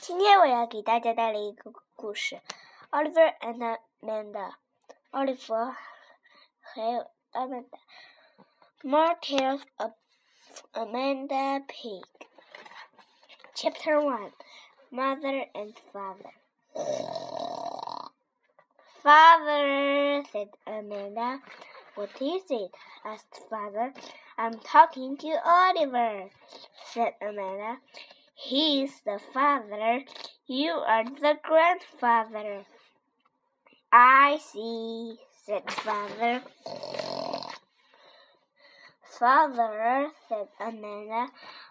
今天我要给大家带来一个故事，Oliver and Amanda。奥利弗还有 Amanda。More tales of Amanda Pig. Chapter One: Mother and Father. Father said Amanda. What is it? asked Father. I'm talking to Oliver, said Amanda. He's the father. You are the grandfather. I see, said father. Father, said Amanda,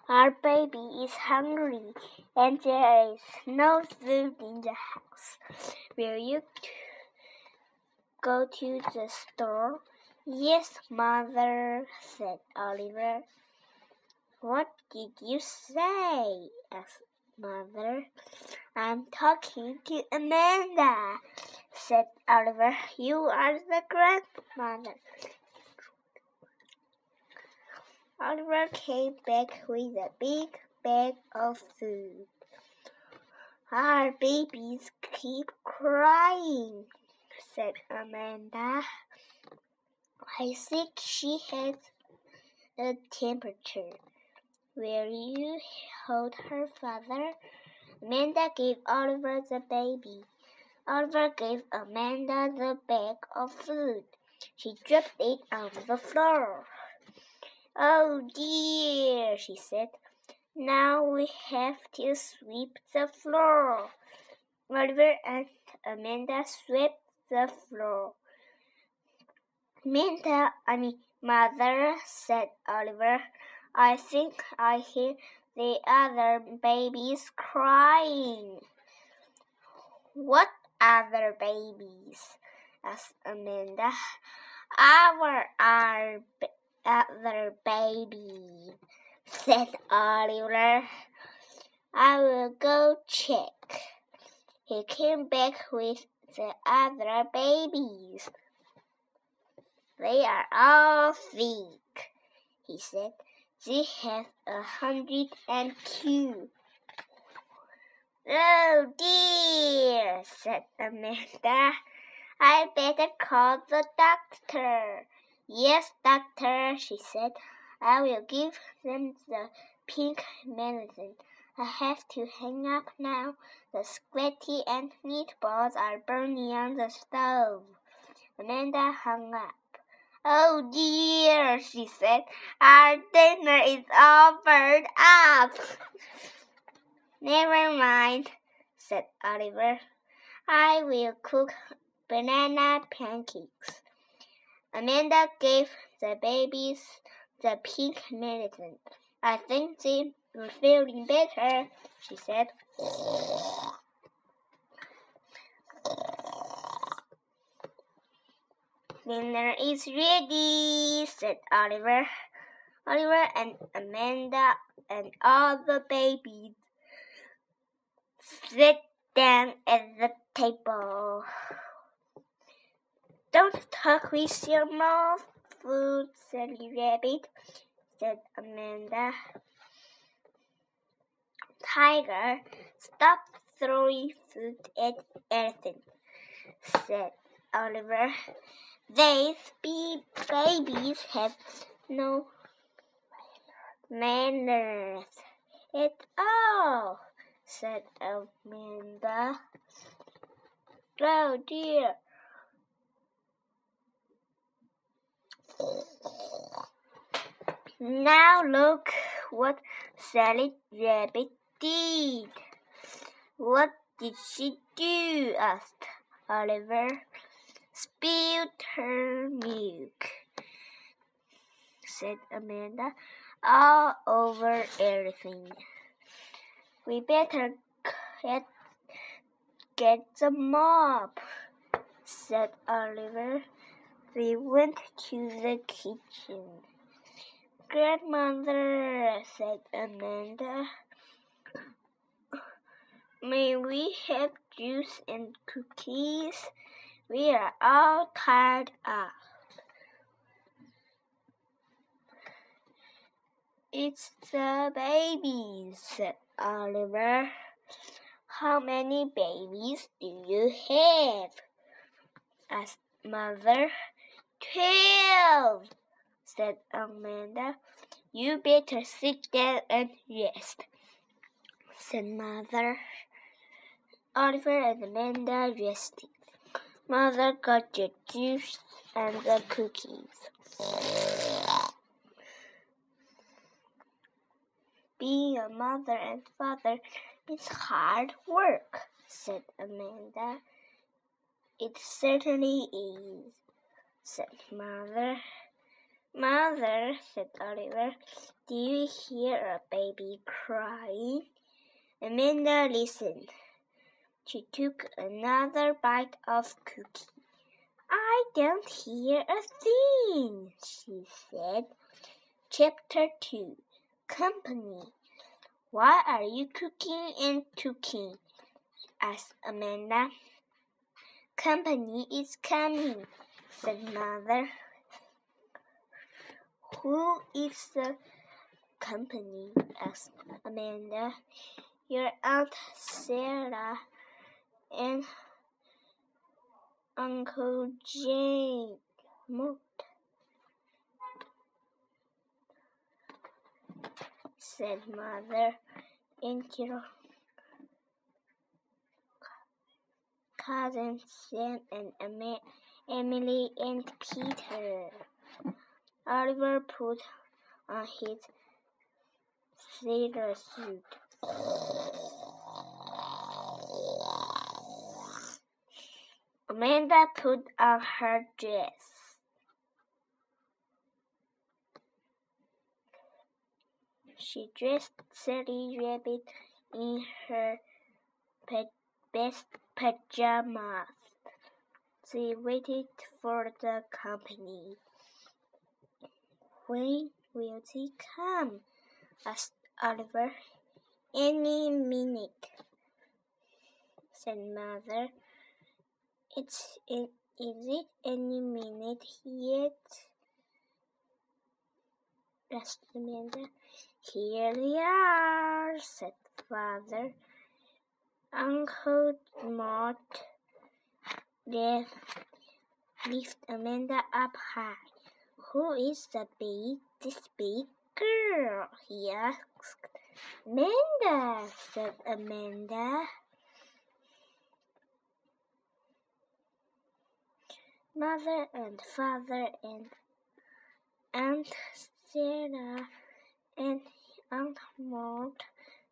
our baby is hungry and there is no food in the house. Will you go to the store? Yes, mother, said Oliver. What did you say? asked Mother. I'm talking to Amanda, said Oliver. You are the grandmother. Oliver came back with a big bag of food. Our babies keep crying, said Amanda. I think she has a temperature. Will you hold her, father? Amanda gave Oliver the baby. Oliver gave Amanda the bag of food. She dropped it on the floor. Oh dear, she said. Now we have to sweep the floor. Oliver and Amanda swept the floor. Amanda, I mean, mother, said Oliver. I think I hear the other babies crying. What other babies? asked Amanda. Our, our other baby, said Oliver. I will go check. He came back with the other babies. They are all sick, he said. They have a hundred and two. Oh dear, said Amanda. I better call the doctor. Yes, doctor, she said. I will give them the pink medicine. I have to hang up now. The spaghetti and meatballs are burning on the stove. Amanda hung up. Oh dear, she said, our dinner is all burned up. Never mind, said Oliver. I will cook banana pancakes. Amanda gave the babies the pink medicine. I think they are feeling better, she said. Dinner is ready, said Oliver. Oliver and Amanda and all the babies sit down at the table. Don't talk with your mouth full, silly rabbit, said Amanda. Tiger, stop throwing food at anything, said Oliver. These babies have no manners at all, said Amanda. Oh dear. Now look what Sally Rabbit did. What did she do? asked Oliver spilled her milk, said Amanda, all over everything. We better get, get the mop, said Oliver. They went to the kitchen. Grandmother, said Amanda, may we have juice and cookies? We are all tired out. It's the babies, said Oliver. How many babies do you have? asked Mother. Twelve, said Amanda. You better sit down and rest, said Mother. Oliver and Amanda rested. Mother got the juice and the cookies. Being a mother and father is hard work, said Amanda. It certainly is, said Mother. Mother, said Oliver, do you hear a baby crying? Amanda listened. She took another bite of cookie. I don't hear a thing, she said. Chapter 2 Company. Why are you cooking and cooking? asked Amanda. Company is coming, said Mother. Who is the company? asked Amanda. Your Aunt Sarah and Uncle Jake moved. said Mother and your cousins Sam and Emily and Peter. Oliver put on his sailor suit. Amanda put on her dress. She dressed Sally Rabbit in her best pajamas. They waited for the company. When will they come? asked Oliver. Any minute, said Mother. It's it, is it any minute yet? asked Amanda. Here they are, said Father. Uncle Mort lift Amanda up high. Who is the big, this big girl? he asked. Amanda, said Amanda. Mother and father and Aunt Sarah and Aunt Maud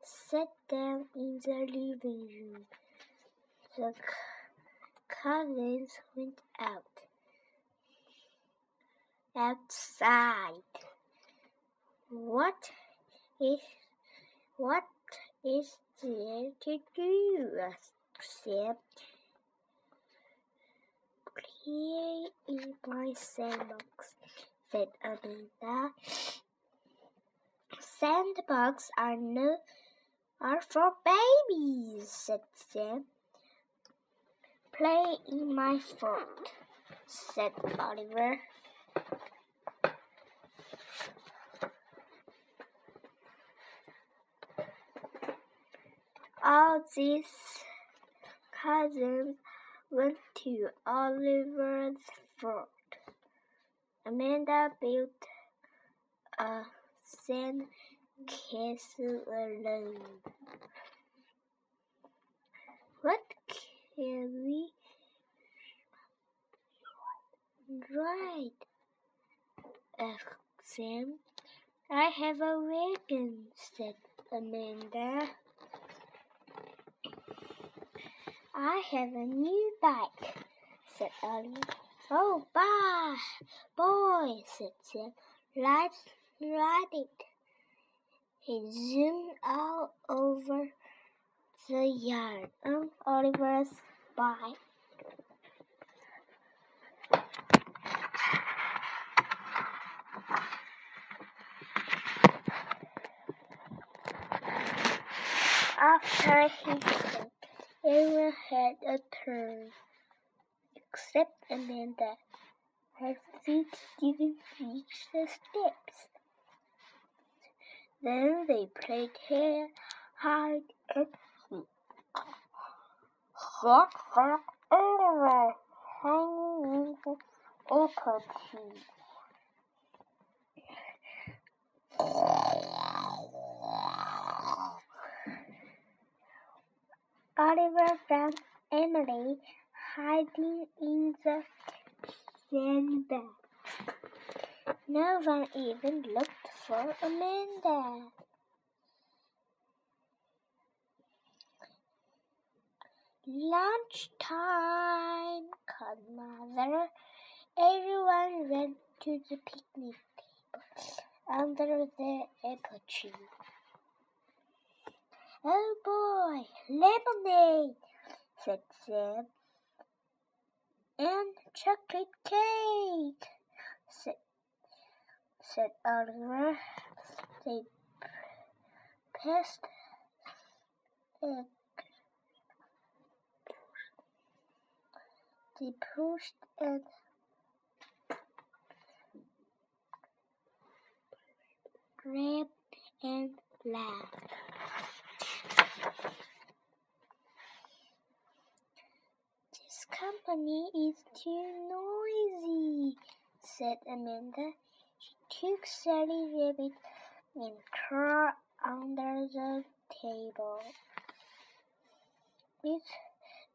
sat down in the living room. The cousins went out. Outside. What is what is there to do? asked Sam. Play in my sandbox, said Amanda. Sandbox are no are for babies, said Sam. Play in my fort, said Oliver. All these cousins went to Oliver's fort. Amanda built a sand castle alone. What can we ride? asked Sam. I have a wagon, said Amanda. I have a new bike, said Oliver. Oh, bye, boy, said Sam. Let's ride it. He zoomed all over the yard on Oliver's bike. After he everyone had a turn, except Amanda. Her feet didn't reach the steps. Then they played hide and seek. said the elephant hanging in the apple tree. Oliver found Emily hiding in the sandbag. No one even looked for Amanda. Lunchtime, called Mother. Everyone went to the picnic table under the apple tree. Oh boy, lemonade, said Sam. And chocolate cake, said, said Oliver. They passed a they pushed and grabbed and laughed. Company is too noisy, said Amanda. She took Sally Rabbit and crawled under the table. It's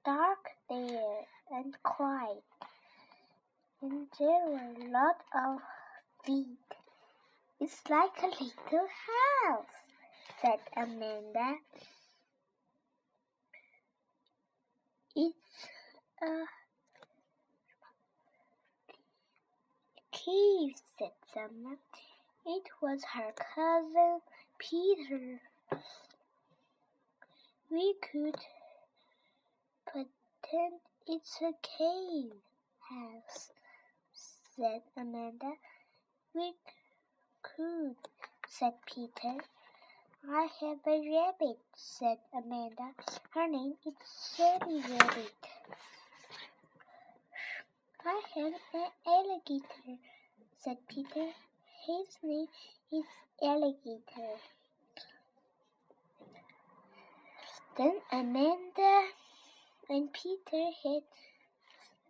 dark there and quiet, and there were a lot of feet. It's like a little house, said Amanda. It's a cave, said someone. It was her cousin Peter. We could pretend it's a cave house, said Amanda. We could, said Peter. I have a rabbit, said Amanda. Her name is Sally Rabbit. I have an alligator, said Peter. His name is Alligator. Then Amanda and Peter had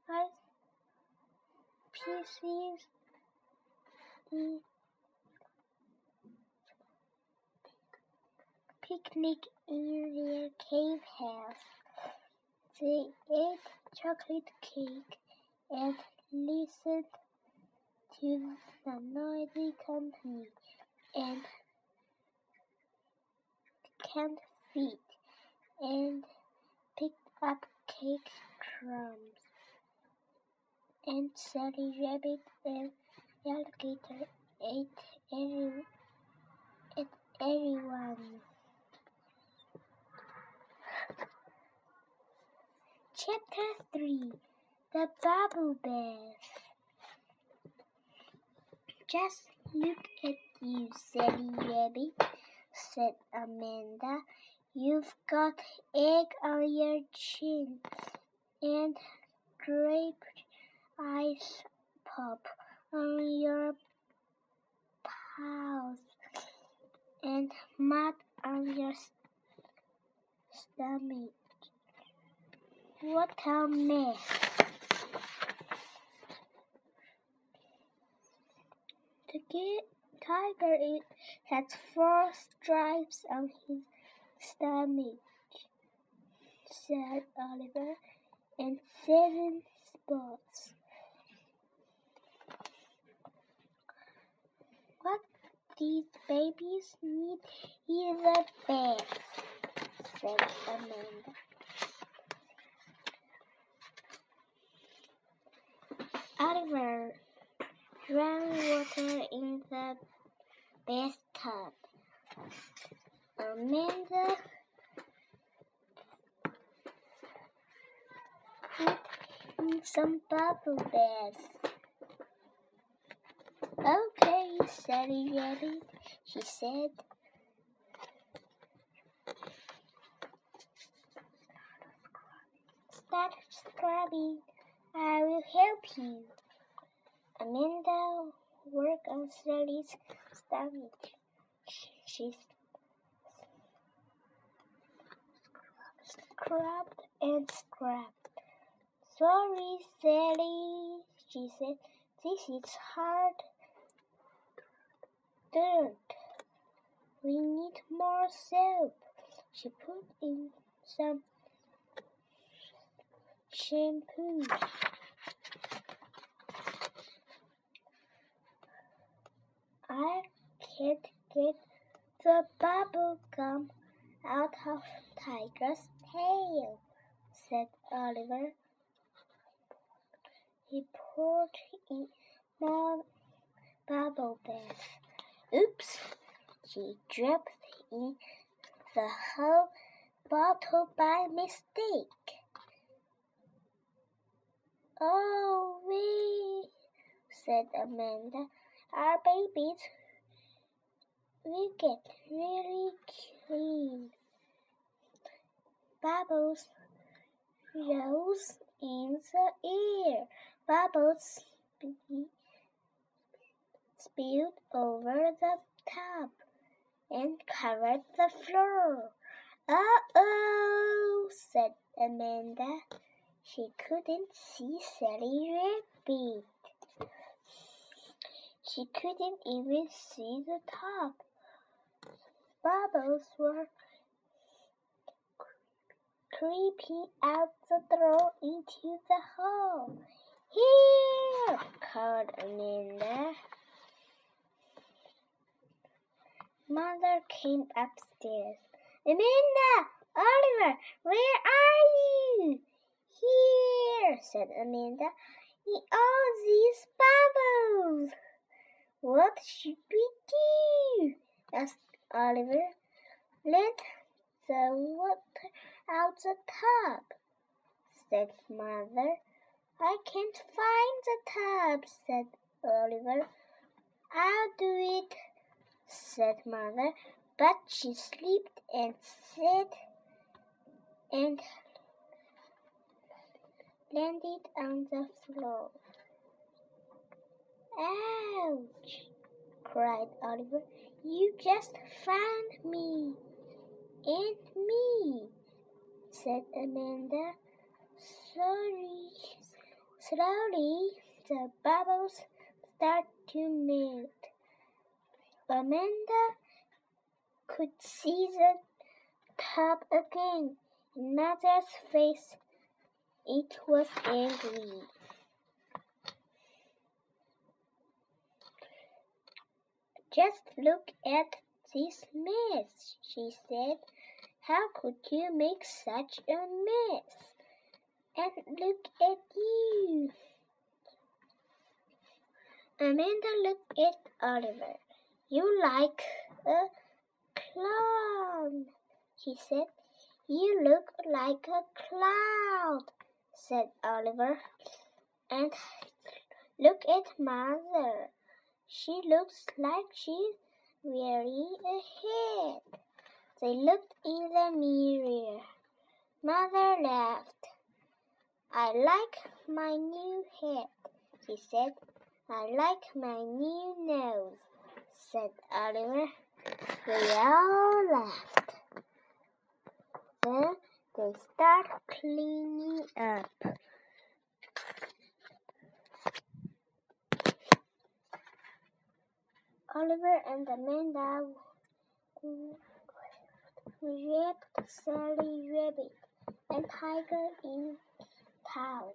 five pieces picnic in their cave house. They ate chocolate cake and listened to the noisy company and canned feet and picked up cake crumbs. And Sally Rabbit and Alligator ate every, ate everyone. Chapter 3 The Bubble Bath Just look at you, Sally baby, said Amanda. You've got egg on your chin and draped ice pop on your paws and mud on your stomach. What a mess! Tiger it has four stripes on his stomach, said Oliver, and seven spots. What these babies need is a bath, said Amanda. Oliver drank water in the bathtub. Amanda some bubble baths. Okay, Sally Rabbit, she said. Start scrubbing. I will help you. Amanda worked on Sally's stomach. She scrubbed and scrubbed. Sorry, Sally, she said. This is hard dirt. We need more soap. She put in some shampoo. I can't get the bubble gum out of Tiger's tail, said Oliver. He poured in more bubble bath. Oops! She dropped in the whole bottle by mistake. Oh, we, said Amanda, our babies will get really clean. Bubbles rose in the air. Bubbles spilled over the tub and covered the floor. Uh oh, said Amanda. She couldn't see Sally Rabbit. She couldn't even see the top. Bubbles were creeping out the door into the hall. Here! called Amanda. Mother came upstairs. Amanda! Oliver! Where are you? Here, said Amanda. In all these bubbles. What should we do? asked Oliver. Let the water out of the tub, said Mother. I can't find the tub, said Oliver. I'll do it, said Mother, but she slipped and said and landed on the floor. Ouch! cried Oliver. You just found me. And me, said Amanda. Sorry. Slowly, the bubbles start to melt. Amanda could see the tub again. In Mother's face, it was angry. Just look at this mess, she said. How could you make such a mess? And look at you. Amanda looked at Oliver. You like a clown, she said. You look like a cloud, said Oliver. And look at Mother. She looks like she's wearing a hat. They looked in the mirror. Mother laughed. I like my new hat, she said. I like my new nose, said Oliver. They all laughed. Then they start cleaning up. Oliver and Amanda wrapped Sally Rabbit and Tiger in towels.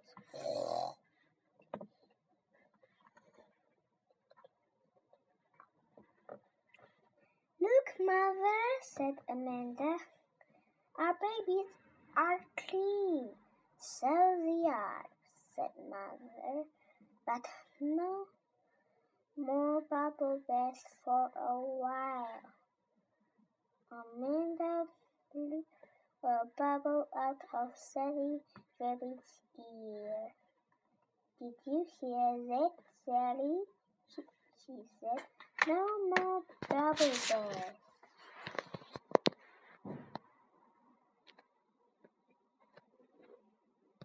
Look, Mother, said Amanda. Our babies are clean. So they are, said Mother. But no more bubble baths for a while. Amanda blew a bubble out of Sally Rabbit's ear. Did you hear that, Sally? She, she said. No more bubble baths.